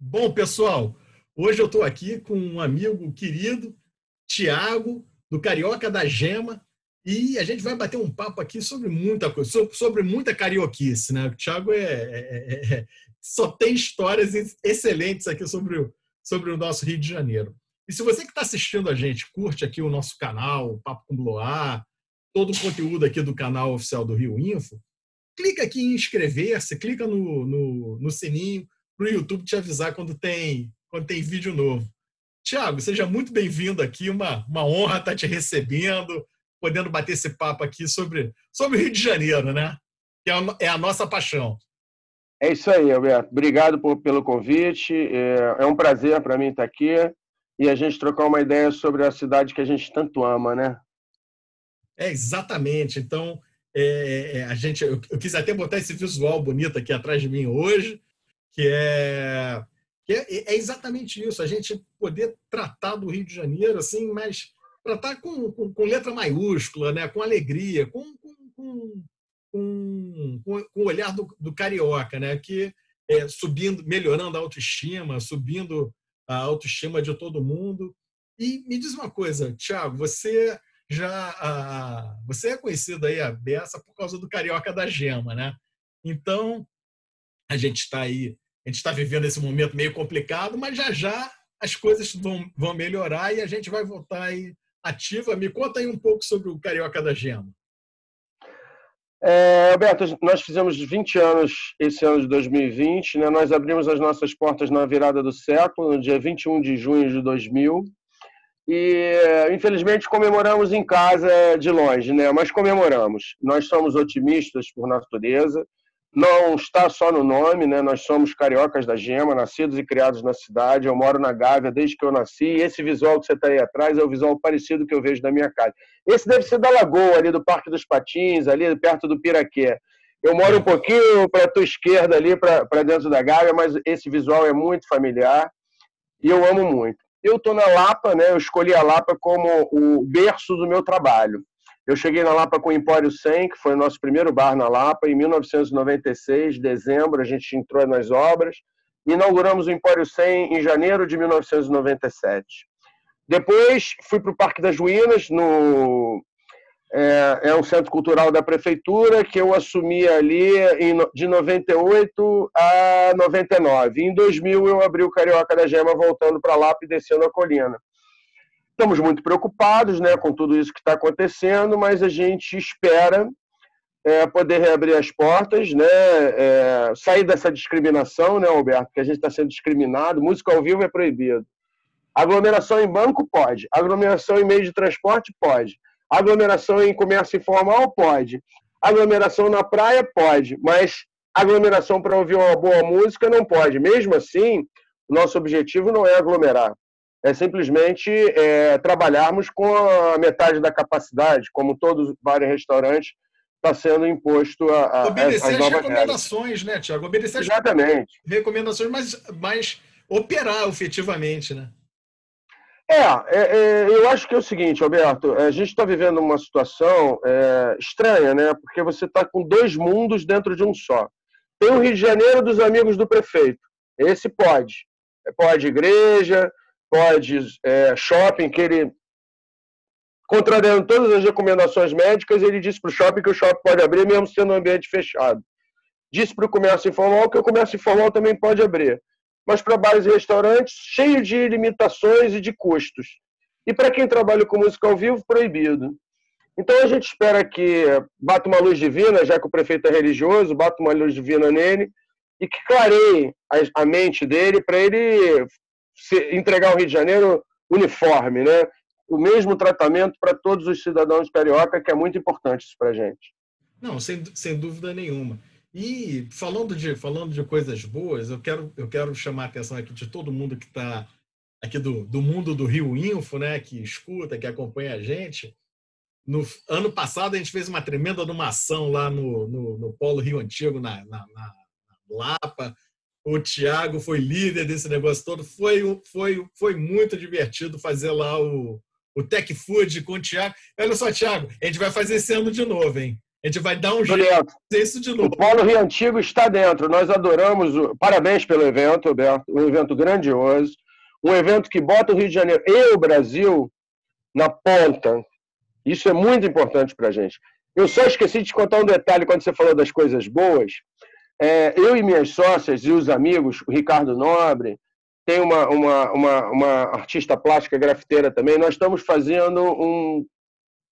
Bom, pessoal, hoje eu estou aqui com um amigo querido, Tiago, do Carioca da Gema, e a gente vai bater um papo aqui sobre muita coisa, sobre muita carioquice, né? O Thiago é, é, é, é, só tem histórias excelentes aqui sobre o, sobre o nosso Rio de Janeiro. E se você que está assistindo a gente curte aqui o nosso canal, o Papo com Bloar, todo o conteúdo aqui do canal oficial do Rio Info, clica aqui em inscrever-se, clica no, no, no sininho para o YouTube te avisar quando tem, quando tem vídeo novo. Tiago, seja muito bem-vindo aqui, uma, uma honra estar te recebendo, podendo bater esse papo aqui sobre, sobre o Rio de Janeiro, né? Que é a, é a nossa paixão. É isso aí, Alberto. Obrigado por, pelo convite. É, é um prazer para mim estar aqui e a gente trocar uma ideia sobre a cidade que a gente tanto ama, né? É, exatamente. Então, é, é a gente, eu, eu, quis até botar esse visual bonito aqui atrás de mim hoje, que é, que é, é exatamente isso, a gente poder tratar do Rio de Janeiro assim, mas tratar com, com, com letra maiúscula, né? com alegria, com, com, com, com, o olhar do, do carioca, né? que é, subindo, melhorando a autoestima, subindo a autoestima de todo mundo. E me diz uma coisa, Tiago, você já ah, você é conhecido aí a beça por causa do carioca da gema, né? Então a gente está aí, a gente está vivendo esse momento meio complicado, mas já já as coisas vão, vão melhorar e a gente vai voltar aí ativa. Me conta aí um pouco sobre o Carioca da Gema. É, Alberto, nós fizemos 20 anos esse ano de 2020. Né? Nós abrimos as nossas portas na virada do século, no dia 21 de junho de 2000. E, infelizmente, comemoramos em casa de longe, né? mas comemoramos. Nós somos otimistas por natureza não está só no nome, né? Nós somos cariocas da Gema, nascidos e criados na cidade. Eu moro na Gávea desde que eu nasci. E esse visual que você está aí atrás é o visual parecido que eu vejo da minha casa. Esse deve ser da Lagoa, ali do Parque dos Patins, ali perto do Piraquê. Eu moro um pouquinho para a tua esquerda ali, para dentro da Gávea, mas esse visual é muito familiar e eu amo muito. Eu estou na Lapa, né? Eu escolhi a Lapa como o berço do meu trabalho. Eu cheguei na Lapa com o Empório 100, que foi o nosso primeiro bar na Lapa, em 1996, dezembro, a gente entrou nas obras. Inauguramos o Empório 100 em janeiro de 1997. Depois fui para o Parque das Ruínas, no, é, é, um centro cultural da prefeitura que eu assumi ali em, de 98 a 99. Em 2000 eu abri o Carioca da Gema voltando para Lapa e descendo a colina. Estamos muito preocupados né, com tudo isso que está acontecendo, mas a gente espera é, poder reabrir as portas, né, é, sair dessa discriminação, né, Alberto, que a gente está sendo discriminado. Música ao vivo é proibido. Aglomeração em banco pode. Aglomeração em meio de transporte pode. Aglomeração em comércio informal pode. Aglomeração na praia pode. Mas aglomeração para ouvir uma boa música não pode. Mesmo assim, nosso objetivo não é aglomerar é simplesmente é, trabalharmos com a metade da capacidade, como todos os bares e restaurantes está sendo imposto a, a obedecer as, as recomendações, regras. né, Tiago? Obedecer Exatamente. as recomendações, mas, mas operar efetivamente, né? É, é, é, eu acho que é o seguinte, Alberto, a gente está vivendo uma situação é, estranha, né? Porque você está com dois mundos dentro de um só. Tem o Rio de Janeiro dos amigos do prefeito. Esse pode. Pode igreja, pode é, shopping, que ele, contrariando todas as recomendações médicas, ele disse para o shopping que o shopping pode abrir mesmo sendo um ambiente fechado. Disse para o comércio informal que o comércio informal também pode abrir. Mas para bares e restaurantes, cheio de limitações e de custos. E para quem trabalha com música ao vivo, proibido. Então a gente espera que bata uma luz divina, já que o prefeito é religioso, bata uma luz divina nele e que clareie a mente dele para ele entregar ao Rio de Janeiro uniforme, né? O mesmo tratamento para todos os cidadãos carioca, que é muito importante isso para a gente. Não, sem, sem dúvida nenhuma. E falando de, falando de coisas boas, eu quero, eu quero chamar a atenção aqui de todo mundo que está aqui do, do mundo do Rio Info, né, que escuta, que acompanha a gente. No ano passado, a gente fez uma tremenda ação lá no, no, no Polo Rio Antigo, na, na, na Lapa, o Thiago foi líder desse negócio todo. Foi, foi, foi muito divertido fazer lá o, o Tech Food com o Thiago. Olha só, Thiago, a gente vai fazer esse ano de novo, hein? A gente vai dar um jeito de isso de novo. O Polo Rio Antigo está dentro. Nós adoramos. O... Parabéns pelo evento, Roberto. Um evento grandioso. Um evento que bota o Rio de Janeiro e o Brasil na ponta. Isso é muito importante para a gente. Eu só esqueci de te contar um detalhe quando você falou das coisas boas. É, eu e minhas sócias e os amigos, o Ricardo Nobre, tem uma, uma, uma, uma artista plástica grafiteira também, nós estamos fazendo um,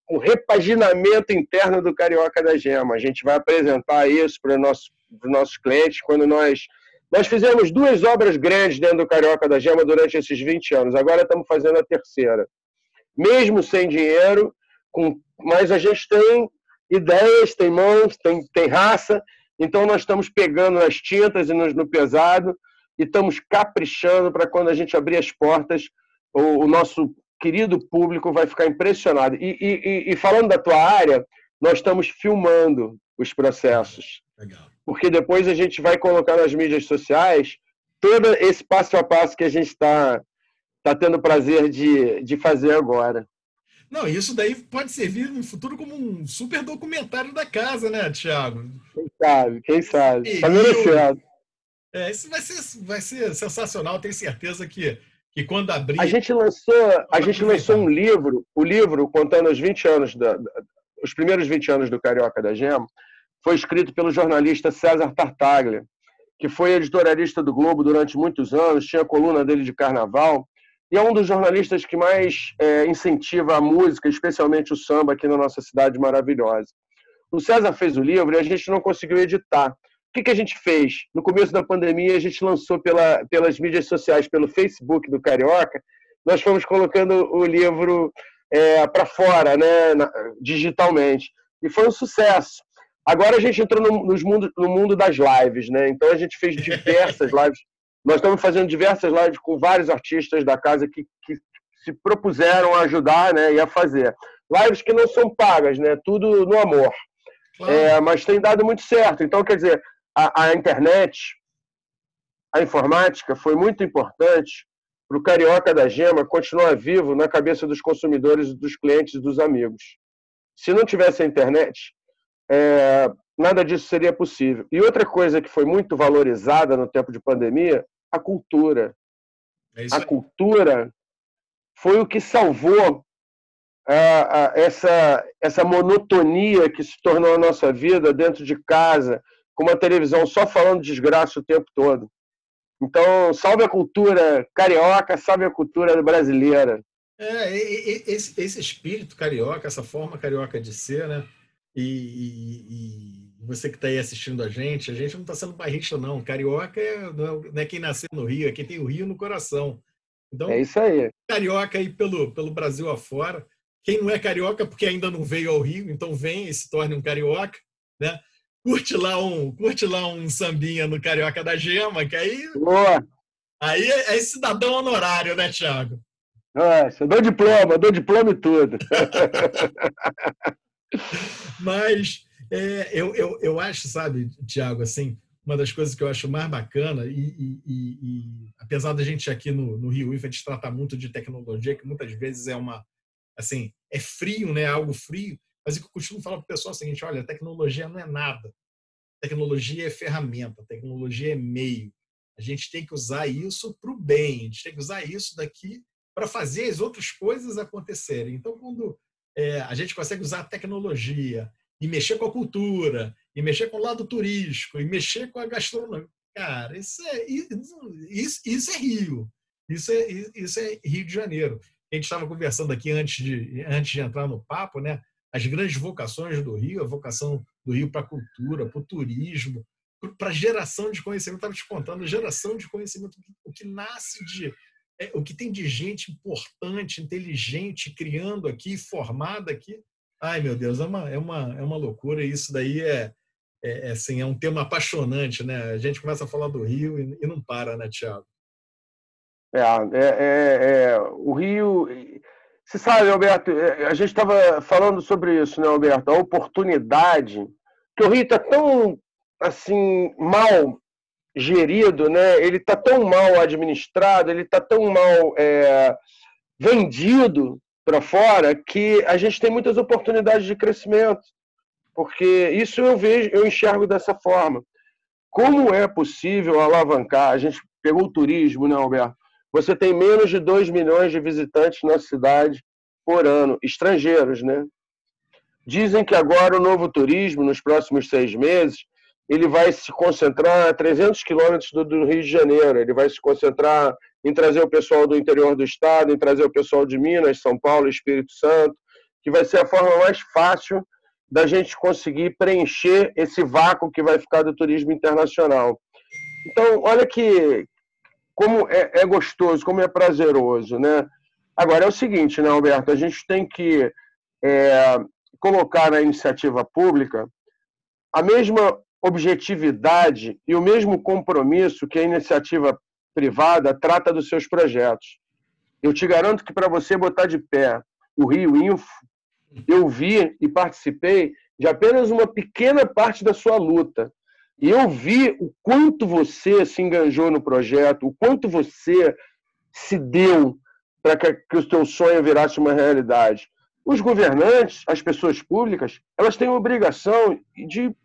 um repaginamento interno do Carioca da Gema. A gente vai apresentar isso para os nossos, clientes quando nós. Nós fizemos duas obras grandes dentro do Carioca da Gema durante esses 20 anos, agora estamos fazendo a terceira. Mesmo sem dinheiro, com, mas a gente tem ideias, tem mãos, tem, tem raça, então nós estamos pegando nas tintas e no, no pesado e estamos caprichando para quando a gente abrir as portas, o, o, nosso querido público vai ficar impressionado. E, e, e, falando da tua área, nós estamos filmando os processos. Legal. Porque depois a gente vai colocar nas mídias sociais todo esse passo a passo que a gente está tá tendo prazer de, de fazer agora. Não, isso daí pode servir no futuro como um super documentário da casa, né, Thiago? Quem sabe, quem sabe. Está merecendo. É, isso vai ser, vai ser sensacional, tenho certeza que, que quando abrir. A gente lançou, a gente lançou um livro, o livro contando os 20 anos, da, os primeiros 20 anos do Carioca da Gema, foi escrito pelo jornalista César Tartaglia, que foi editorialista do Globo durante muitos anos, tinha a coluna dele de carnaval, e é um dos jornalistas que mais é, incentiva a música, especialmente o samba, aqui na nossa cidade maravilhosa. O César fez o livro e a gente não conseguiu editar. O que, que a gente fez? No começo da pandemia, a gente lançou pela, pelas mídias sociais, pelo Facebook do Carioca, nós fomos colocando o livro é, para fora, né, digitalmente. E foi um sucesso. Agora a gente entrou no, nos mundo, no mundo das lives, né? Então a gente fez diversas lives nós estamos fazendo diversas lives com vários artistas da casa que, que se propuseram a ajudar né, e a fazer. Lives que não são pagas, né? Tudo no amor. Claro. É, mas tem dado muito certo. Então, quer dizer, a, a internet, a informática foi muito importante para o Carioca da Gema continuar vivo na cabeça dos consumidores, dos clientes dos amigos. Se não tivesse a internet, é, nada disso seria possível. E outra coisa que foi muito valorizada no tempo de pandemia a cultura. É a cultura foi o que salvou essa, essa monotonia que se tornou a nossa vida dentro de casa, com uma televisão só falando desgraça o tempo todo. Então, salve a cultura carioca, salve a cultura brasileira. É, esse, esse espírito carioca, essa forma carioca de ser, né? E, e, você que está aí assistindo a gente, a gente não está sendo barrista, não. Carioca é, não é quem nasceu no Rio, é quem tem o Rio no coração. Então, é isso aí. Carioca aí pelo, pelo Brasil afora. Quem não é carioca, porque ainda não veio ao Rio, então vem e se torne um carioca, né? Curte lá um, curte lá um sambinha no Carioca da Gema, que aí. Boa. Aí é, é cidadão honorário, né, Thiago? Nossa, dou diploma, dou diploma e tudo. Mas é, eu, eu, eu acho, sabe, Tiago, assim, uma das coisas que eu acho mais bacana, e, e, e, e apesar da gente aqui no, no Rio IFA, a gente trata muito de tecnologia, que muitas vezes é uma, assim, é frio, né, algo frio, mas eu costumo falar para o pessoal o seguinte, olha, tecnologia não é nada, tecnologia é ferramenta, tecnologia é meio, a gente tem que usar isso para o bem, a gente tem que usar isso daqui para fazer as outras coisas acontecerem. Então, quando é, a gente consegue usar a tecnologia, e mexer com a cultura, e mexer com o lado turístico, e mexer com a gastronomia. Cara, isso é, isso, isso é Rio. Isso é, isso é Rio de Janeiro. A gente estava conversando aqui antes de, antes de entrar no papo, né? As grandes vocações do Rio, a vocação do Rio para a cultura, para o turismo, para geração de conhecimento. Estava te contando, geração de conhecimento, o que nasce de. É, o que tem de gente importante, inteligente, criando aqui, formada aqui, Ai, meu Deus, é uma, é uma, é uma loucura. Isso daí é, é, é, assim, é um tema apaixonante, né? A gente começa a falar do Rio e, e não para, né, Tiago? É, é, é, é, o Rio. Você sabe, Alberto, é, a gente estava falando sobre isso, né, Alberto? A oportunidade que o Rio está tão assim mal gerido, né? Ele está tão mal administrado, ele está tão mal é, vendido para fora que a gente tem muitas oportunidades de crescimento. porque isso eu vejo, eu enxergo dessa forma. Como é possível alavancar? A gente pegou o turismo, né, Alberto? Você tem menos de 2 milhões de visitantes na cidade por ano, estrangeiros, né? Dizem que agora o novo turismo, nos próximos seis meses, ele vai se concentrar a 300 quilômetros do, Rio de Janeiro. Ele vai se concentrar em trazer o pessoal do interior do estado, em trazer o pessoal de Minas, São Paulo, Espírito Santo, que vai ser a forma mais fácil da gente conseguir preencher esse vácuo que vai ficar do turismo internacional. Então, olha que como é, é gostoso, como é prazeroso, né? Agora é o seguinte, né, Alberto? A gente tem que é, colocar na iniciativa pública a mesma objetividade e o mesmo compromisso que a iniciativa privada trata dos seus projetos. Eu te garanto que para você botar de pé o Rio Info, eu vi e participei de apenas uma pequena parte da sua luta. E eu vi o quanto você se enganjou no projeto, o quanto você se deu para que, o seu sonho virasse uma realidade. Os governantes, as pessoas públicas, elas têm a obrigação de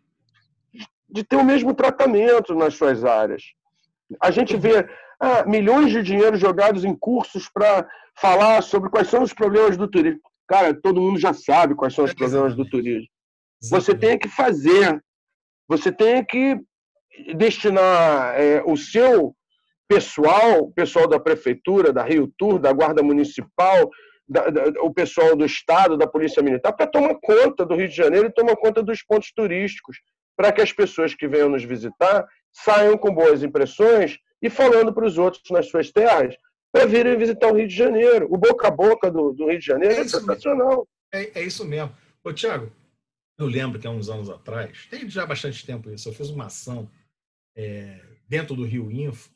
de ter o mesmo tratamento nas suas áreas. A gente vê ah, milhões de dinheiro jogados em cursos para falar sobre quais são os problemas do turismo. Cara, todo mundo já sabe quais são os problemas do turismo. Você tem que fazer, você tem que destinar é, o seu pessoal, o pessoal da prefeitura, da Rio Tour, da Guarda Municipal, da, da, o pessoal do Estado, da Polícia Militar, para tomar conta do Rio de Janeiro e tomar conta dos pontos turísticos para que as pessoas que venham nos visitar saiam com boas impressões e falando para os outros nas suas terras para virem visitar o Rio de Janeiro. O boca a boca do, do Rio de Janeiro é, é sensacional. É, é, isso mesmo. Ô, Tiago, eu lembro que há uns anos atrás, tem já bastante tempo isso, eu fiz uma ação é, dentro do Rio Info,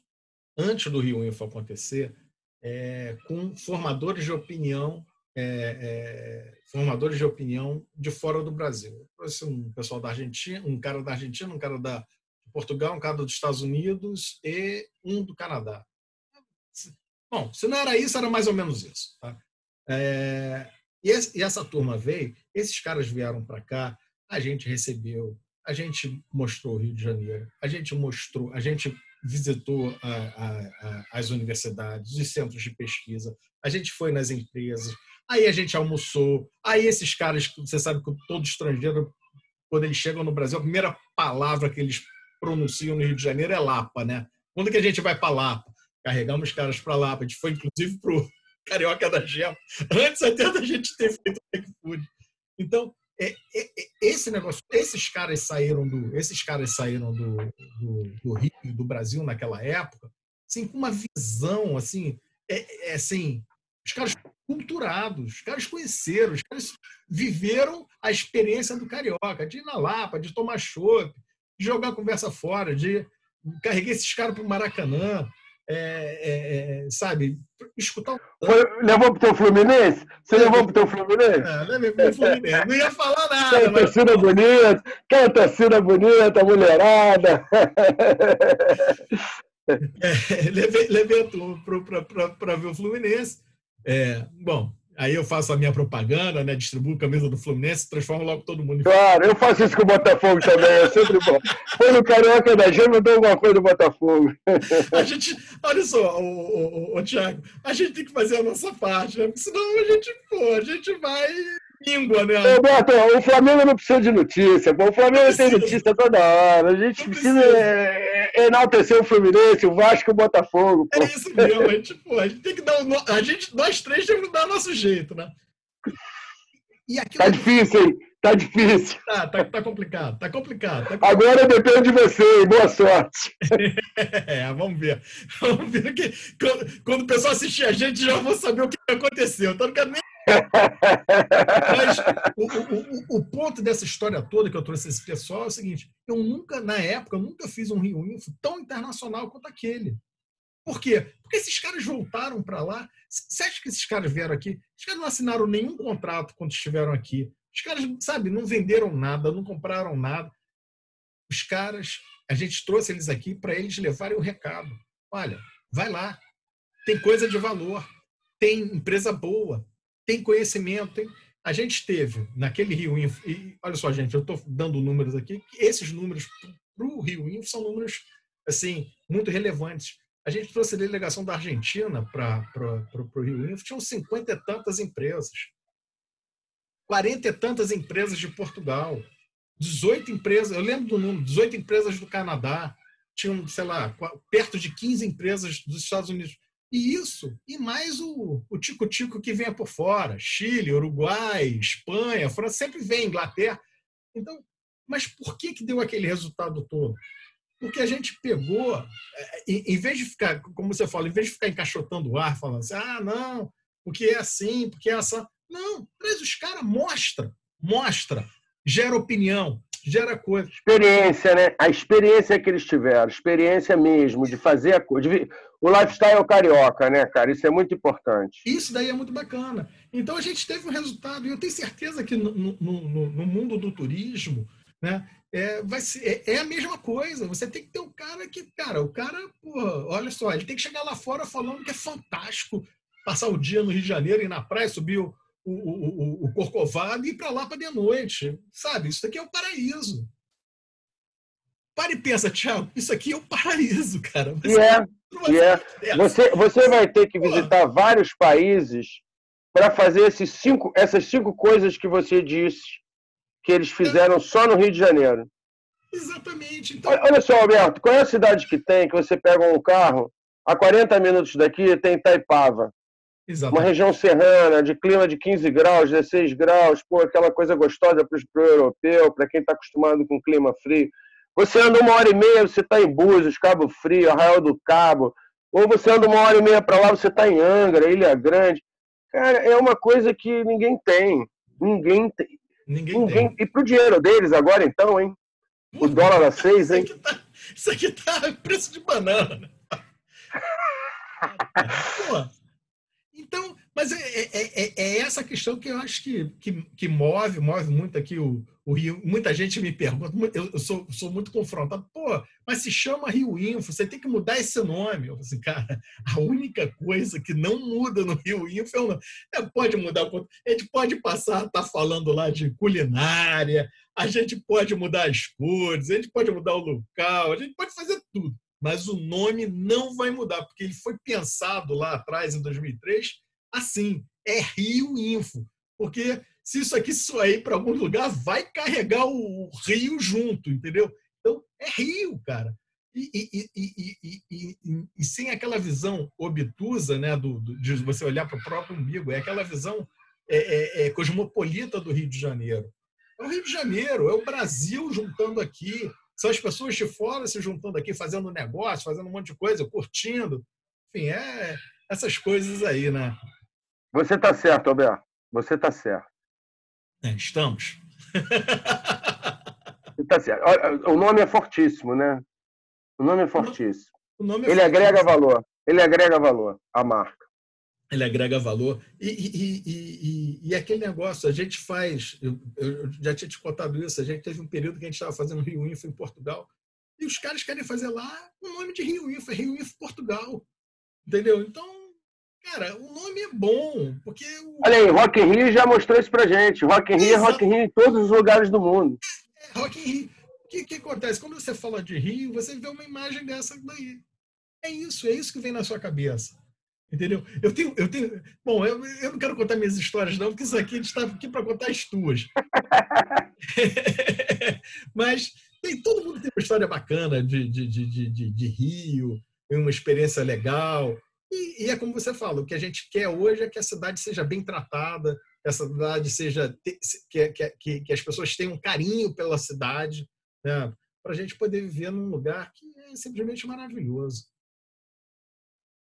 antes do Rio Info acontecer, é, com formadores de opinião é, é, formadores de opinião de fora do Brasil. Um pessoal da Argentina, um cara da Argentina, um cara da de Portugal, um cara dos Estados Unidos e um do Canadá. Bom, se não era isso, era mais ou menos isso. Tá? É, e, esse, e essa turma veio, esses caras vieram para cá, a gente recebeu, a gente mostrou o Rio de Janeiro, a gente mostrou, a gente visitou a, a, a, as universidades, os centros de pesquisa, a gente foi nas empresas, Aí a gente almoçou. Aí esses caras, você sabe que todo estrangeiro, quando eles chegam no Brasil, a primeira palavra que eles pronunciam no Rio de Janeiro é Lapa, né? Quando que a gente vai para Lapa? Carregamos os caras para Lapa. A gente foi, inclusive, para o Carioca da Gema. Antes até da gente ter feito o Food. Então, esse negócio, esses caras saíram do, esses caras saíram do, do, do Rio, do Brasil naquela época, assim, com uma visão, assim, é, é assim, os caras culturados, os caras conheceram, os caras viveram a experiência do carioca, de ir na Lapa, de tomar chopp, de jogar a conversa fora, de carregar esses caras para o Maracanã, é, é, é, sabe, escutar o... Foi, levou para o teu Fluminense? Você levou para o teu Fluminense? É, levei para o Fluminense. Não ia falar nada. Mas... torcida bonita, aquela torcida bonita, mulherada. É, levei, levei para ver o Fluminense. É, bom, aí eu faço a minha propaganda, né? Distribuo a camisa do Fluminense, transformo logo todo mundo. Claro, eu faço isso com o Botafogo também, é sempre bom. Foi no Carioca da Gema, eu dou alguma coisa do Botafogo. A gente, olha só, o, o, o, Thiago, a gente tem que fazer a nossa parte, né? Porque senão a gente, pô, a gente vai língua, né? Roberto, o Flamengo não precisa de notícia, pô. O Flamengo tem notícia toda hora. A gente precisa, precisa é, enaltecer o Fluminense, o Vasco e o Botafogo. Pô. É isso mesmo, a gente, pô, a gente tem que dar. A gente, nós três temos que dar o nosso jeito, né? E aquilo... Tá difícil, hein? Tá difícil. Tá, tá, tá complicado, tá complicado, tá complicado. Agora depende de você, boa sorte. é, vamos ver. Vamos ver que quando, quando o pessoal assistir a gente, já vou saber o que aconteceu. Então não quero nem mas o, o, o, ponto dessa história toda que eu trouxe esse pessoal é o seguinte: eu nunca, na época, nunca fiz um Rio Info tão internacional quanto aquele. Por quê? Porque esses caras voltaram para lá. Você acha que esses caras vieram aqui? Os caras não assinaram nenhum contrato quando estiveram aqui. Os caras, sabe, não venderam nada, não compraram nada. Os caras, a gente trouxe eles aqui para eles levarem o recado. Olha, vai lá. Tem coisa de valor. Tem empresa boa tem conhecimento. A gente teve naquele Rio Info, e olha só, gente, eu estou dando números aqui, esses números para o Rio Info são números assim muito relevantes. A gente trouxe a delegação da Argentina para o Rio Info, tinham cinquenta e tantas empresas. Quarenta e tantas empresas de Portugal. 18 empresas, eu lembro do número, 18 empresas do Canadá, tinham, sei lá, perto de 15 empresas dos Estados Unidos. E isso, e mais o tico-tico que vem por fora, Chile, Uruguai, Espanha, França, sempre vem, Inglaterra. Então, mas por que, que deu aquele resultado todo? Porque a gente pegou, é, em vez de ficar, como você fala, em vez de ficar encaixotando o ar, falando assim, ah, não, porque é assim, porque é assim. Não, traz os caras, mostra, mostra, gera opinião, gera coisa. Experiência, né? A experiência que eles tiveram, experiência mesmo de fazer a coisa. O lifestyle carioca, né, cara? Isso é muito importante. Isso daí é muito bacana. Então a gente teve um resultado, e eu tenho certeza que no, no, no, no mundo do turismo, né? É, vai ser, é, é, a mesma coisa. Você tem que ter um cara que, cara, o cara, porra, olha só, ele tem que chegar lá fora falando que é fantástico passar o dia no Rio de Janeiro, ir na praia, subir o, o, o, o Corcovado e ir para lá para de noite. Sabe? Isso aqui é o paraíso. Para e pensa, Tiago, isso aqui é o paraíso, cara. Mas yeah, yeah. Você, você vai ter que visitar Pô. vários países para fazer esses cinco, essas cinco coisas que você disse que eles fizeram só no Rio de Janeiro. Exatamente. Então... Olha só, Alberto, qual é a cidade que tem que você pega um carro, a 40 minutos daqui tem Itaipava. Exatamente. Uma região serrana, de clima de 15 graus, 16 graus, pô, aquela coisa gostosa para o europeu, para quem está acostumado com clima frio. Você anda uma hora e meia, você está em Búzios, Cabo Frio, Arraial do Cabo. Ou você anda uma hora e meia para lá, você está em Angra, Ilha Grande. Cara, é uma coisa que ninguém tem. Ninguém tem. Ninguém, ninguém... tem. E pro dinheiro deles agora, então, hein? O dólar a seis, hein? Isso aqui tá, isso aqui tá preço de banana. Pô, então, mas é, é, é, é, essa questão que eu acho que, que, que, move, move muito aqui o, o Rio. Muita gente me pergunta, eu, eu sou, sou, muito confrontado, pô, mas se chama Rio Info, você tem que mudar esse nome. Eu falo assim, cara, a única coisa que não muda no Rio Info é o nome. É, pode mudar, a gente pode passar, tá falando lá de culinária, a gente pode mudar as cores, a gente pode mudar o local, a gente pode fazer tudo mas o nome não vai mudar, porque ele foi pensado lá atrás, em 2003, assim, é Rio Info. Porque se isso aqui sair para algum lugar, vai carregar o rio junto, entendeu? Então, é Rio, cara. E, e, e, e sem aquela visão obtusa né, do, do de você olhar para o próprio umbigo, é aquela visão é, é, é cosmopolita do Rio de Janeiro. É o Rio de Janeiro, é o Brasil juntando aqui, são as pessoas de fora se juntando aqui, fazendo negócio, fazendo um monte de coisa, curtindo. Enfim, é essas coisas aí, né? Você está certo, Alberto. Você está certo. É, estamos. tá certo. O nome é fortíssimo, né? O nome é fortíssimo. Nome é Ele fortíssimo. agrega valor. Ele agrega valor à marca ele agrega valor. E, e, e, e, aquele negócio, a gente faz, eu, eu, já tinha te contado isso, a gente teve um período que a gente estava fazendo Rio Info em Portugal, e os caras querem fazer lá o nome de Rio Info, é Rio Info Portugal. Entendeu? Então, cara, o nome é bom, porque... O... Olha aí, Rock in Rio já mostrou isso pra gente. Rock in Rio é Rock in Rio em todos os lugares do mundo. É, Rock in Rio. O que, que acontece? Quando você fala de Rio, você vê uma imagem dessa daí. É isso, é isso que vem na sua cabeça. Entendeu? Eu tenho, eu tenho. Bom, eu, eu não quero contar minhas histórias, não, porque isso aqui a gente está aqui para contar as tuas. Mas tem, todo mundo tem uma história bacana de, de, de, de, de Rio, uma experiência legal. E, e, é como você fala, o que a gente quer hoje é que a cidade seja bem tratada, que a cidade seja. que, que, que as pessoas tenham carinho pela cidade, né? para a gente poder viver num lugar que é simplesmente maravilhoso.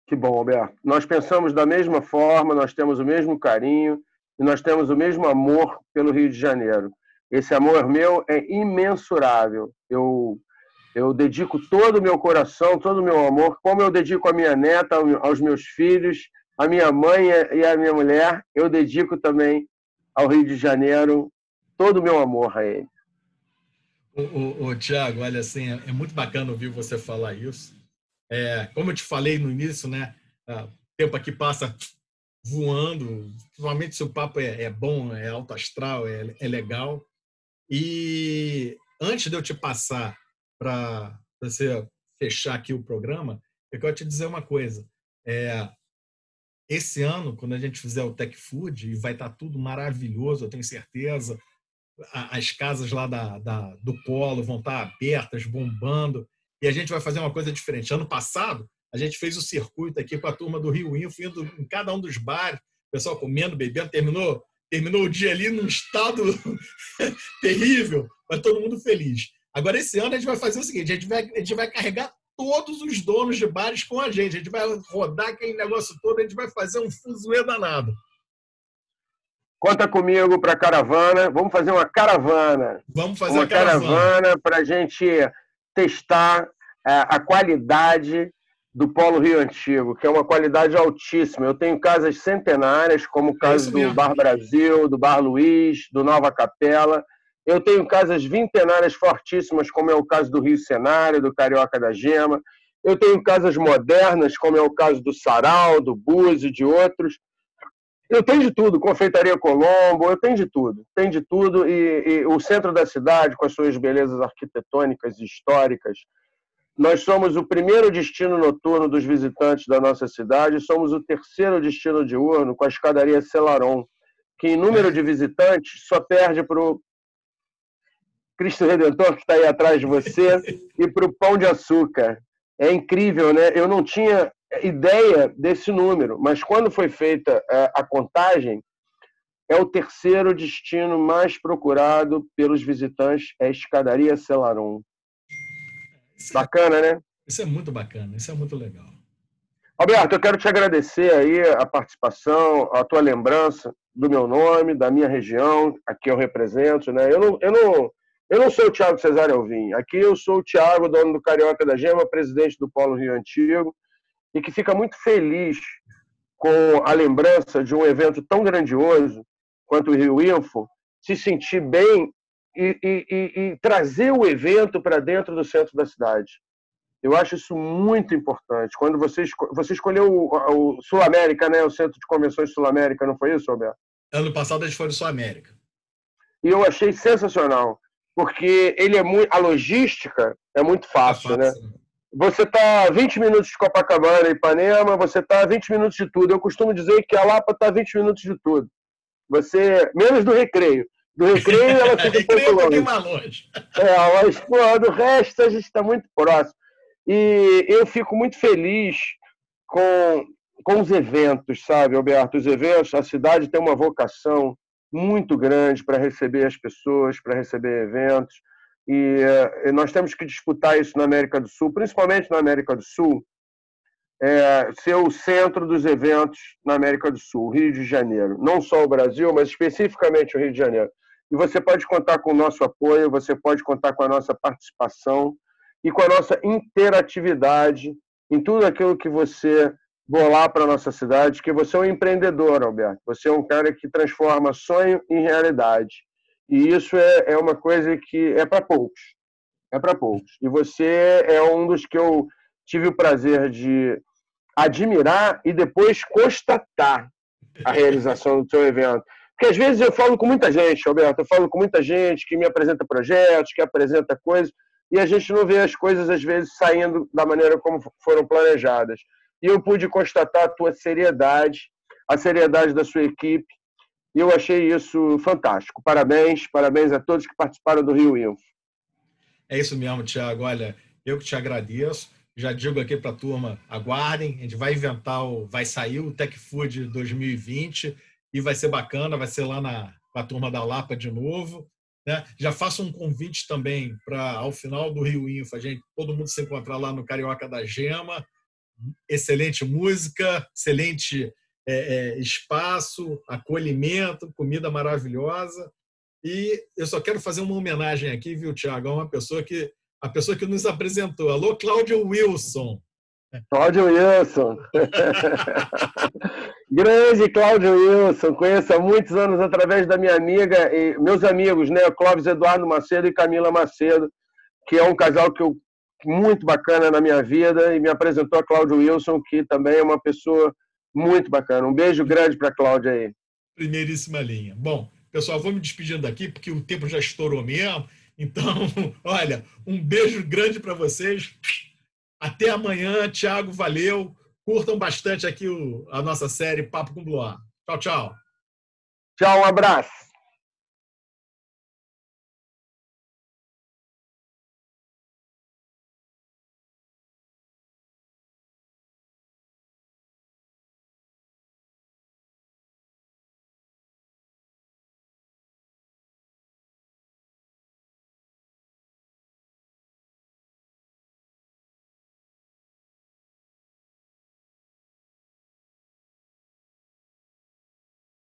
Que bom, Alberto. Nós pensamos da mesma forma, nós temos o mesmo carinho e nós temos o mesmo amor pelo Rio de Janeiro. Esse amor meu é imensurável. Eu eu dedico todo o meu coração, todo o meu amor, como eu dedico a minha neta, aos meus filhos, a minha mãe e a minha mulher, eu dedico também ao Rio de Janeiro todo o meu amor a ele. O, Tiago, olha assim, é, é muito bacana ouvir você falar isso. É, como eu te falei no início, né? O tempo aqui passa voando, principalmente se o papo é, é bom, é alto astral, é, é legal. E antes de eu te passar para você fechar aqui o programa, eu quero te dizer uma coisa. É, esse ano, quando a gente fizer o Tech Food, e vai estar tá tudo maravilhoso, eu tenho certeza, as casas lá da, da, do Polo vão estar tá abertas, bombando, e a gente vai fazer uma coisa diferente. Ano passado, a gente fez o circuito aqui com a turma do Rio Info, indo em cada um dos bares, o pessoal comendo, bebendo, terminou, terminou o dia ali num estado terrível, mas todo mundo feliz. Agora, esse ano, a gente vai fazer o seguinte: a gente vai, a gente vai carregar todos os donos de bares com a gente. A gente vai rodar aquele negócio todo, a gente vai fazer um fuzuê danado. Conta comigo para caravana. Vamos fazer uma caravana. Vamos fazer uma caravana. caravana para a gente testar é, a qualidade do Polo Rio Antigo, que é uma qualidade altíssima. Eu tenho casas centenárias, como o caso é do Bar Brasil, do Bar Luiz, do Nova Capela. Eu tenho casas vintenárias fortíssimas, como é o caso do Rio Cenário, do Carioca da Gema. Eu tenho casas modernas, como é o caso do Sarau, do Búzio, de outros. Eu tenho de tudo, Confeitaria Colombo, eu tenho de tudo, tem de tudo. E, e o centro da cidade, com as suas belezas arquitetônicas e históricas, nós somos o primeiro destino noturno dos visitantes da nossa cidade, somos o terceiro destino diurno com a escadaria Celaron, que em número de visitantes só perde para o Cristo Redentor que está aí atrás de você e para o Pão de Açúcar. É incrível, né? Eu não tinha ideia desse número, mas quando foi feita é, a contagem, é o terceiro destino mais procurado pelos visitantes, é a escadaria Celaron. Isso é bacana, é, né? Isso é muito bacana, isso é muito legal. Alberto, eu quero te agradecer aí a participação, a tua lembrança do meu nome, da minha região, aqui eu represento, né? Eu não, eu não, eu não sou o Thiago Cesário Alvim. Aqui eu sou o Thiago, dono do Carioca da Gema, presidente do Polo Rio Antigo, e que fica muito feliz com a lembrança de um evento tão grandioso quanto o Rio Info, se sentir bem e, e, e, trazer o evento para dentro do centro da cidade. Eu acho isso muito importante. Quando você, você escolheu o, o Sul América, né? o Centro de Convenções Sul América, não foi isso, Roberto? Ano passado a gente foi no Sul América. E eu achei sensacional, porque ele é muito, a logística é muito fácil, é fácil né? né? Você está 20 minutos de Copacabana e Ipanema, você está 20 minutos de tudo. Eu costumo dizer que a Lapa está 20 minutos de tudo. Você, menos do recreio. Do recreio ela fica um pouco longe. Mais longe. É, mas pô, do resto a gente está muito próximo. E eu fico muito feliz com, com os eventos, sabe, Alberto? Os eventos, a cidade tem uma vocação muito grande para receber as pessoas, para receber eventos. E, e nós temos que disputar isso na América do Sul, principalmente na América do Sul, é, ser o centro dos eventos na América do Sul, Rio de Janeiro. Não só o Brasil, mas especificamente o Rio de Janeiro. E você pode contar com o nosso apoio, você pode contar com a nossa participação e com a nossa interatividade em tudo aquilo que você bolar para a nossa cidade, que você é um empreendedor, Alberto. Você é um cara que transforma sonho em realidade. E isso é, é uma coisa que é para poucos. É para poucos. E você é um dos que eu tive o prazer de admirar e depois constatar a realização do seu evento. Porque às vezes eu falo com muita gente, Alberto, eu falo com muita gente que me apresenta projetos, que apresenta coisas, e a gente não vê as coisas às vezes saindo da maneira como foram planejadas. E eu pude constatar a tua seriedade, a seriedade da sua equipe, e eu achei isso fantástico. Parabéns, parabéns a todos que participaram do Rio Info. É isso mesmo, Tiago. Olha, eu que te agradeço. Já digo aqui para a turma, aguardem, a gente vai inventar, o, vai sair o Tech Food 2020 e vai ser bacana, vai ser lá na a turma da Lapa de novo. Né? Já faço um convite também para, ao final do Rio Info, a gente, todo mundo se encontrar lá no Carioca da Gema. Excelente música, excelente é, é, espaço, acolhimento, comida maravilhosa. E eu só quero fazer uma homenagem aqui, viu, Tiago, a uma pessoa que a pessoa que nos apresentou. Alô, Cláudio Wilson. Cláudio Wilson. Grande Cláudio Wilson, conheço há muitos anos através da minha amiga e meus amigos, né, Clóvis Eduardo Macedo e Camila Macedo, que é um casal que eu muito bacana na minha vida e me apresentou a Cláudio Wilson, que também é uma pessoa Muito bacana. Um beijo grande para a Cláudia aí. Primeiríssima linha. Bom, pessoal, vou me despedindo daqui, porque o tempo já estourou mesmo. Então, olha, um beijo grande para vocês. Até amanhã, Thiago, valeu. Curtam bastante aqui o, a nossa série Papo com Bloar. Tchau, tchau. Tchau, um abraço.